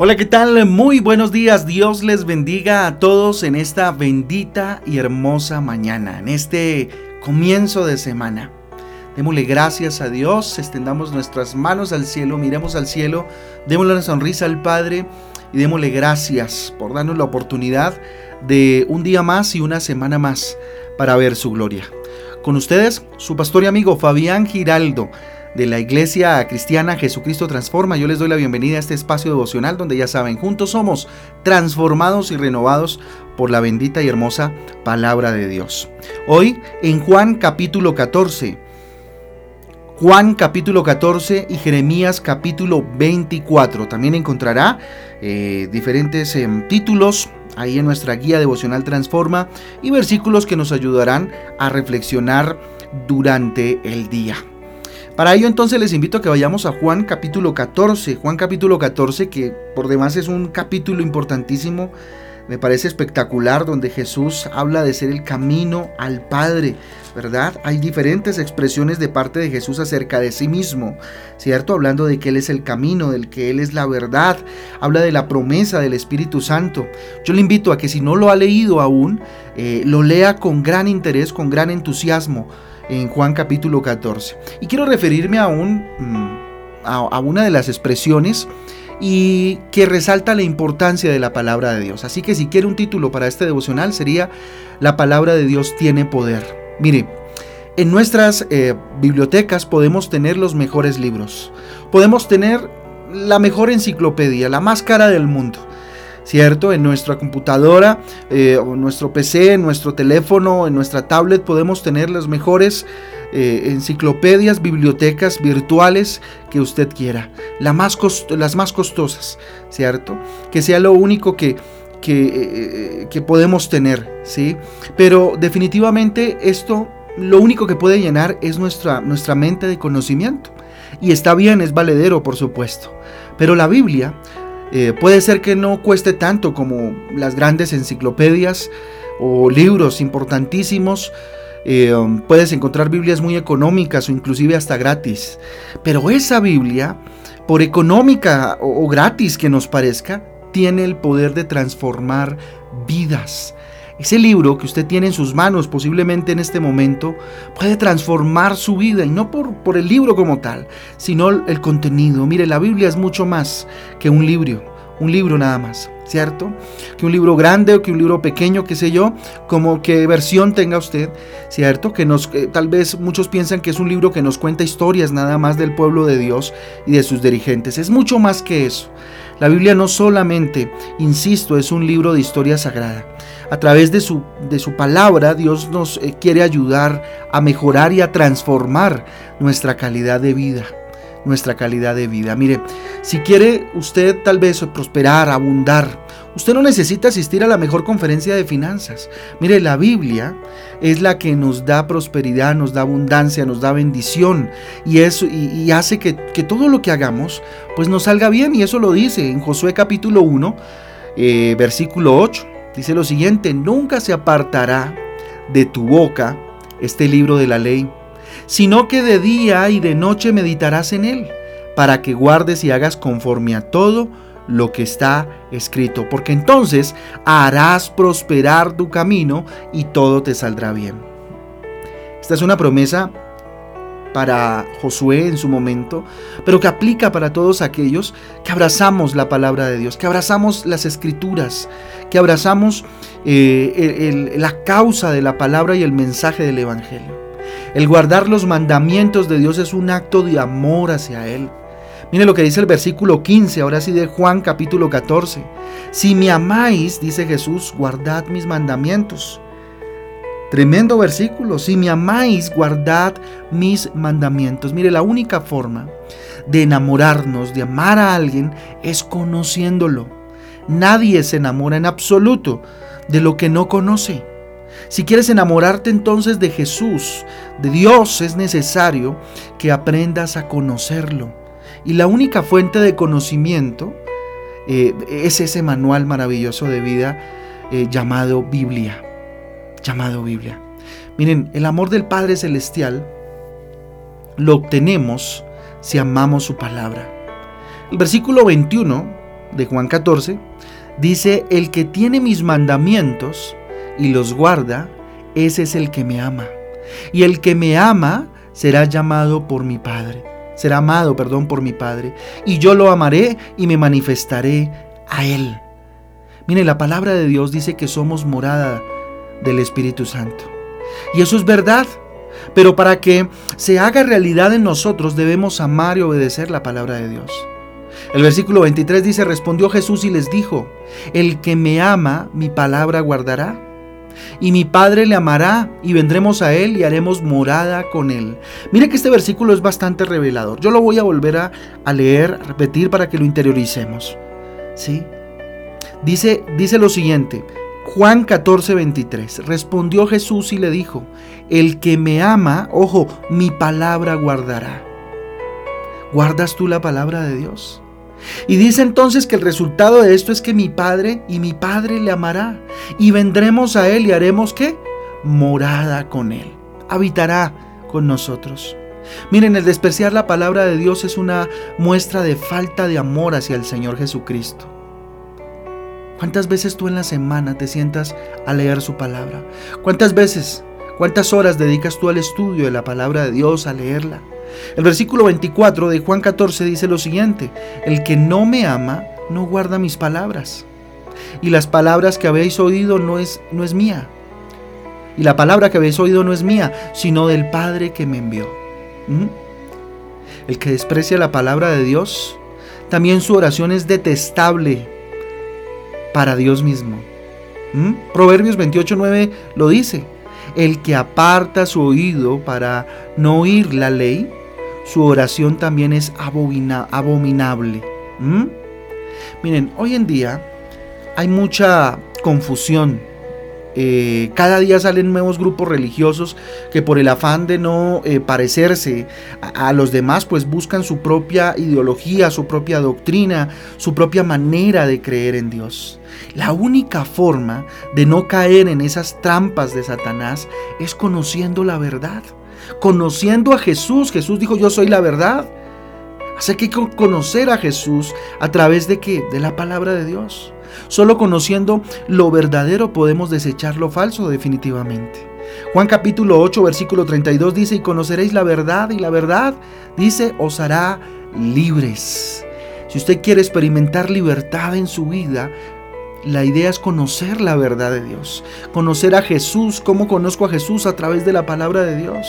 Hola, ¿qué tal? Muy buenos días. Dios les bendiga a todos en esta bendita y hermosa mañana, en este comienzo de semana. Démosle gracias a Dios, extendamos nuestras manos al cielo, miremos al cielo, démosle una sonrisa al Padre y démosle gracias por darnos la oportunidad de un día más y una semana más para ver su gloria. Con ustedes, su pastor y amigo Fabián Giraldo de la Iglesia Cristiana Jesucristo Transforma. Yo les doy la bienvenida a este espacio devocional donde ya saben, juntos somos transformados y renovados por la bendita y hermosa palabra de Dios. Hoy en Juan capítulo 14. Juan capítulo 14 y Jeremías capítulo 24. También encontrará eh, diferentes em, títulos ahí en nuestra guía devocional Transforma y versículos que nos ayudarán a reflexionar durante el día. Para ello entonces les invito a que vayamos a Juan capítulo 14. Juan capítulo 14 que por demás es un capítulo importantísimo, me parece espectacular, donde Jesús habla de ser el camino al Padre, ¿verdad? Hay diferentes expresiones de parte de Jesús acerca de sí mismo, ¿cierto? Hablando de que Él es el camino, del que Él es la verdad, habla de la promesa del Espíritu Santo. Yo le invito a que si no lo ha leído aún, eh, lo lea con gran interés, con gran entusiasmo en Juan capítulo 14. Y quiero referirme mm, a, una de las expresiones y que resalta la importancia de la palabra de Dios. Así que si quiere un título para este devocional sería La palabra de Dios tiene poder. Mire, en nuestras eh, bibliotecas podemos tener los mejores libros, podemos tener la mejor enciclopedia, la más cara del mundo. ¿Cierto? En nuestra computadora, eh, o nuestro PC, en nuestro teléfono, en nuestra tablet podemos tener las mejores eh, enciclopedias, bibliotecas virtuales que usted quiera, las más costosas, ¿cierto? Que sea lo único que, que, eh, que podemos tener, ¿sí? Pero definitivamente esto lo único que puede llenar es nuestra, nuestra mente de conocimiento. Y está bien, es valedero, por supuesto. Pero la Biblia eh, puede ser que no cueste tanto como las grandes enciclopedias o libros importantísimos. Eh, um, puedes encontrar Biblias muy económicas o inclusive hasta gratis. Pero esa Biblia, por económica o gratis que nos parezca, tiene el poder de transformar vidas. Ese libro que usted tiene en sus manos posiblemente en este momento puede transformar su vida y no por, por el libro como tal, sino el contenido. Mire, la Biblia es mucho más que un libro, un libro nada más, ¿cierto? Que un libro grande o que un libro pequeño, qué sé yo, como qué versión tenga usted, ¿cierto? Que nos, tal vez muchos piensan que es un libro que nos cuenta historias nada más del pueblo de Dios y de sus dirigentes. Es mucho más que eso. La Biblia no solamente, insisto, es un libro de historia sagrada a través de su, de su palabra, Dios nos eh, quiere ayudar a mejorar y a transformar nuestra calidad de vida. Nuestra calidad de vida. Mire, si quiere usted tal vez prosperar, abundar, usted no necesita asistir a la mejor conferencia de finanzas. Mire, la Biblia es la que nos da prosperidad, nos da abundancia, nos da bendición y, eso, y, hace que, todo lo que hagamos pues nos salga bien. Y eso lo dice en Josué capítulo 1, eh, versículo 8. Dice lo siguiente, nunca se apartará de tu boca este libro de la ley, sino que de día y de noche meditarás en él, para que guardes y hagas conforme a todo lo que está escrito, porque entonces harás prosperar tu camino y todo te saldrá bien. Esta es una promesa para Josué en su momento, pero que aplica para todos aquellos que abrazamos la palabra de Dios, que abrazamos las escrituras, que abrazamos eh, la causa de la palabra y el mensaje del Evangelio. El guardar los mandamientos de Dios es un acto de amor hacia Él. Mire lo que dice el versículo 15, ahora sí de Juan capítulo 14. Si me amáis, dice Jesús, guardad mis mandamientos. Tremendo versículo. Si me amáis, guardad mis mandamientos. Mire, la única forma de enamorarnos, de amar a alguien, es conociéndolo. Nadie se enamora en absoluto de lo que no conoce. Si quieres enamorarte entonces de Jesús, de Dios, es necesario que aprendas a conocerlo. Y la única fuente de conocimiento eh, es ese manual maravilloso de vida eh, llamado Biblia llamado Biblia. Miren, el amor del Padre Celestial lo obtenemos si amamos su palabra. El versículo 21 de Juan 14 dice, el que tiene mis mandamientos y los guarda, ese es el que me ama. Y el que me ama será llamado por mi Padre. Será amado, perdón, por mi Padre. Y yo lo amaré y me manifestaré a él. Mire, la palabra de Dios dice que somos morada del Espíritu Santo. Y eso es verdad. Pero para que se haga realidad en nosotros debemos amar y obedecer la palabra de Dios. El versículo 23 dice, respondió Jesús y les dijo, el que me ama, mi palabra guardará. Y mi Padre le amará y vendremos a Él y haremos morada con Él. Mire que este versículo es bastante revelador. Yo lo voy a volver a, leer, a repetir para que lo interioricemos. ¿Sí? Dice, dice lo siguiente, Juan 14, 23. Respondió Jesús y le dijo, el que me ama, ojo, mi palabra guardará. ¿Guardas tú la palabra de Dios? Y dice entonces que el resultado de esto es que mi Padre y mi Padre le amará. Y vendremos a Él y haremos qué? Morada con Él. Habitará con nosotros. Miren, el despreciar la palabra de Dios es una muestra de falta de amor hacia el Señor Jesucristo. ¿Cuántas veces tú en la semana te sientas a leer su palabra? ¿Cuántas veces, cuántas horas dedicas tú al estudio de la palabra de Dios, a leerla? El versículo 24 de Juan 14 dice lo siguiente, el que no me ama no guarda mis palabras. Y las palabras que habéis oído no es, no es mía. Y la palabra que habéis oído no es mía, sino del Padre que me envió. ¿Mm? El que desprecia la palabra de Dios, también su oración es detestable para Dios mismo. ¿Mm? Proverbios 28.9 lo dice. El que aparta su oído para no oír la ley, su oración también es abominable. ¿Mm? Miren, hoy en día hay mucha confusión eh, cada día salen nuevos grupos religiosos que por el afán de no eh, parecerse a, los demás, pues buscan su propia ideología, su propia doctrina, su propia manera de creer en Dios. La única forma de no caer en esas trampas de Satanás es conociendo la verdad, conociendo a Jesús. Jesús dijo, yo soy la verdad. Así que hay que conocer a Jesús a través de qué? De la palabra de Dios. Solo conociendo lo verdadero podemos desechar lo falso definitivamente. Juan capítulo 8 versículo 32 dice, y conoceréis la verdad, y la verdad, dice, os hará libres. Si usted quiere experimentar libertad en su vida, la idea es conocer la verdad de Dios, conocer a Jesús, cómo conozco a Jesús a través de la palabra de Dios.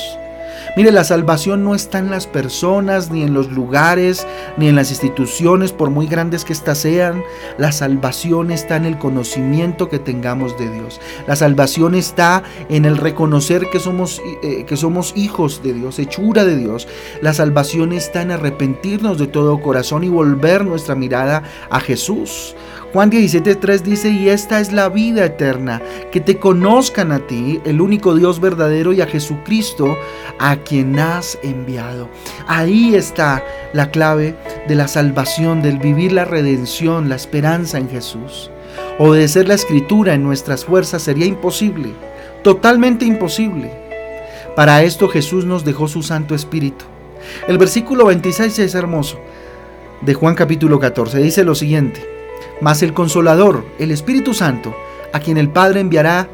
Mire, la salvación no está en las personas, ni en los lugares, ni en las instituciones, por muy grandes que éstas sean. La salvación está en el conocimiento que tengamos de Dios. La salvación está en el reconocer que somos, eh, que somos hijos de Dios, hechura de Dios. La salvación está en arrepentirnos de todo corazón y volver nuestra mirada a Jesús. Juan 17.3 dice, y esta es la vida eterna, que te conozcan a ti, el único Dios verdadero, y a Jesucristo, a quien has enviado. Ahí está la clave de la salvación, del vivir la redención, la esperanza en Jesús. Obedecer la escritura en nuestras fuerzas sería imposible, totalmente imposible. Para esto Jesús nos dejó su Santo Espíritu. El versículo 26 es hermoso de Juan capítulo 14. Dice lo siguiente. Mas el consolador, el Espíritu Santo, a quien el Padre enviará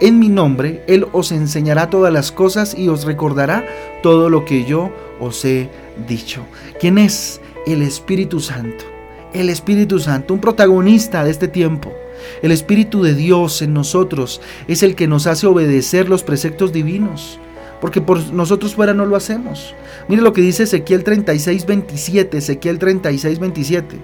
en mi nombre, Él os enseñará todas las cosas y os recordará todo lo que yo os he dicho. ¿Quién es? El Espíritu Santo. El Espíritu Santo, un protagonista de este tiempo. El Espíritu de Dios en nosotros es el que nos hace obedecer los preceptos divinos. Porque por nosotros fuera no lo hacemos. Mire lo que dice Ezequiel 36, 27. Ezequiel 36, 27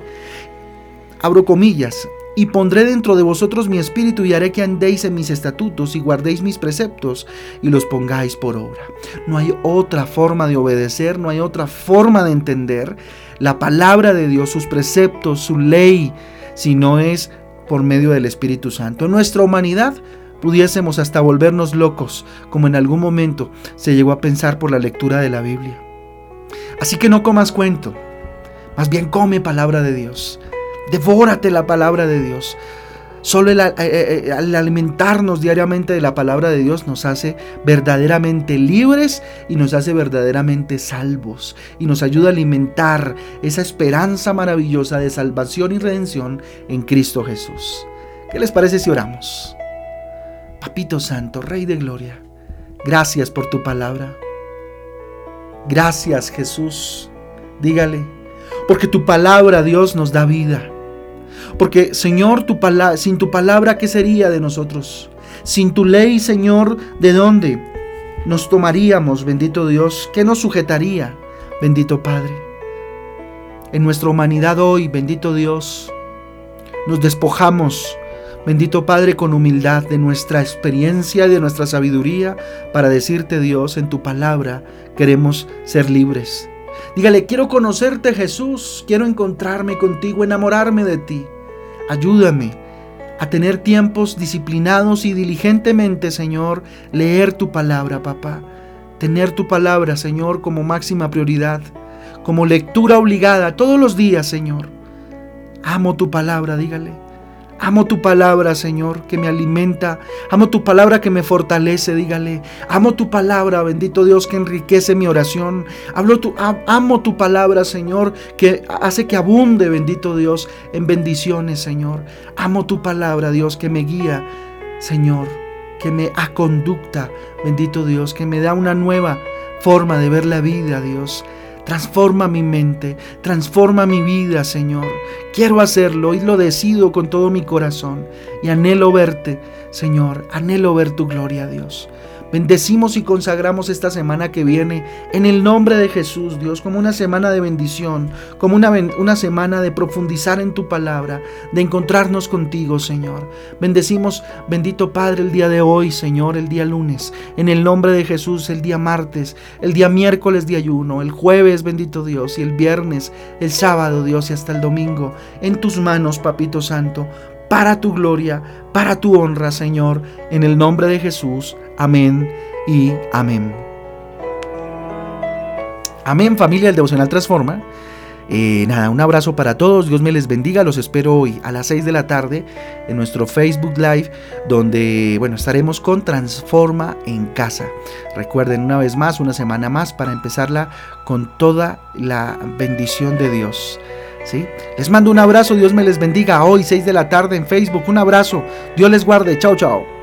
abro comillas, y pondré dentro de vosotros mi espíritu y haré que andéis en mis estatutos y guardéis mis preceptos y los pongáis por obra. No hay otra forma de obedecer, no hay otra forma de entender la palabra de Dios, sus preceptos, su ley, si no es por medio del Espíritu Santo. En nuestra humanidad pudiésemos hasta volvernos locos, como en algún momento se llegó a pensar por la lectura de la Biblia. Así que no comas cuento, más bien come palabra de Dios. Devórate la palabra de Dios. Solo el, alimentarnos diariamente de la palabra de Dios nos hace verdaderamente libres y nos hace verdaderamente salvos y nos ayuda a alimentar esa esperanza maravillosa de salvación y redención en Cristo Jesús. ¿Qué les parece si oramos? Papito Santo, Rey de Gloria, gracias por tu palabra. Gracias Jesús, dígale, porque tu palabra Dios nos da vida. Porque, Señor, tu sin tu palabra, ¿qué sería de nosotros? Sin tu ley, Señor, ¿de dónde nos tomaríamos, bendito Dios? ¿Qué nos sujetaría, bendito Padre? En nuestra humanidad hoy, bendito Dios, nos despojamos, bendito Padre, con humildad de nuestra experiencia, de nuestra sabiduría, para decirte, Dios, en tu palabra queremos ser libres. Dígale, quiero conocerte Jesús, quiero encontrarme contigo, enamorarme de ti. Ayúdame a tener tiempos disciplinados y diligentemente, Señor, leer tu palabra, papá. Tener tu palabra, Señor, como máxima prioridad, como lectura obligada todos los días, Señor. Amo tu palabra, dígale. Amo tu palabra, Señor, que me alimenta. Amo tu palabra que me fortalece, dígale. Amo tu palabra, bendito Dios, que enriquece mi oración. Hablo tu, amo tu palabra, Señor, que hace que abunde, bendito Dios, en bendiciones, Señor. Amo tu palabra, Dios, que me guía, Señor, que me aconducta, bendito Dios, que me da una nueva forma de ver la vida, Dios. Transforma mi mente, transforma mi vida, Señor. Quiero hacerlo y lo decido con todo mi corazón. Y anhelo verte, Señor, anhelo ver tu gloria, Dios. Bendecimos y consagramos esta semana que viene en el nombre de Jesús, Dios, como una semana de bendición, como una, una semana de profundizar en tu palabra, de encontrarnos contigo, Señor. Bendecimos, bendito Padre, el día de hoy, Señor, el día lunes, en el nombre de Jesús, el día martes, el día miércoles de ayuno, el jueves, bendito Dios, y el viernes, el sábado, Dios, y hasta el domingo, en tus manos, Papito Santo para tu gloria, para tu honra, Señor, en el nombre de Jesús. Amén y amén. Amén, familia del Devocional Transforma. Eh, nada, un abrazo para todos, Dios me les bendiga, los espero hoy a las 6 de la tarde en nuestro Facebook Live, donde, bueno, estaremos con Transforma en Casa. Recuerden una vez más, una semana más para empezarla con toda la bendición de Dios. Les mando un abrazo, Dios me les bendiga hoy 6 de la tarde en Facebook. Un abrazo, Dios les guarde, chao chao.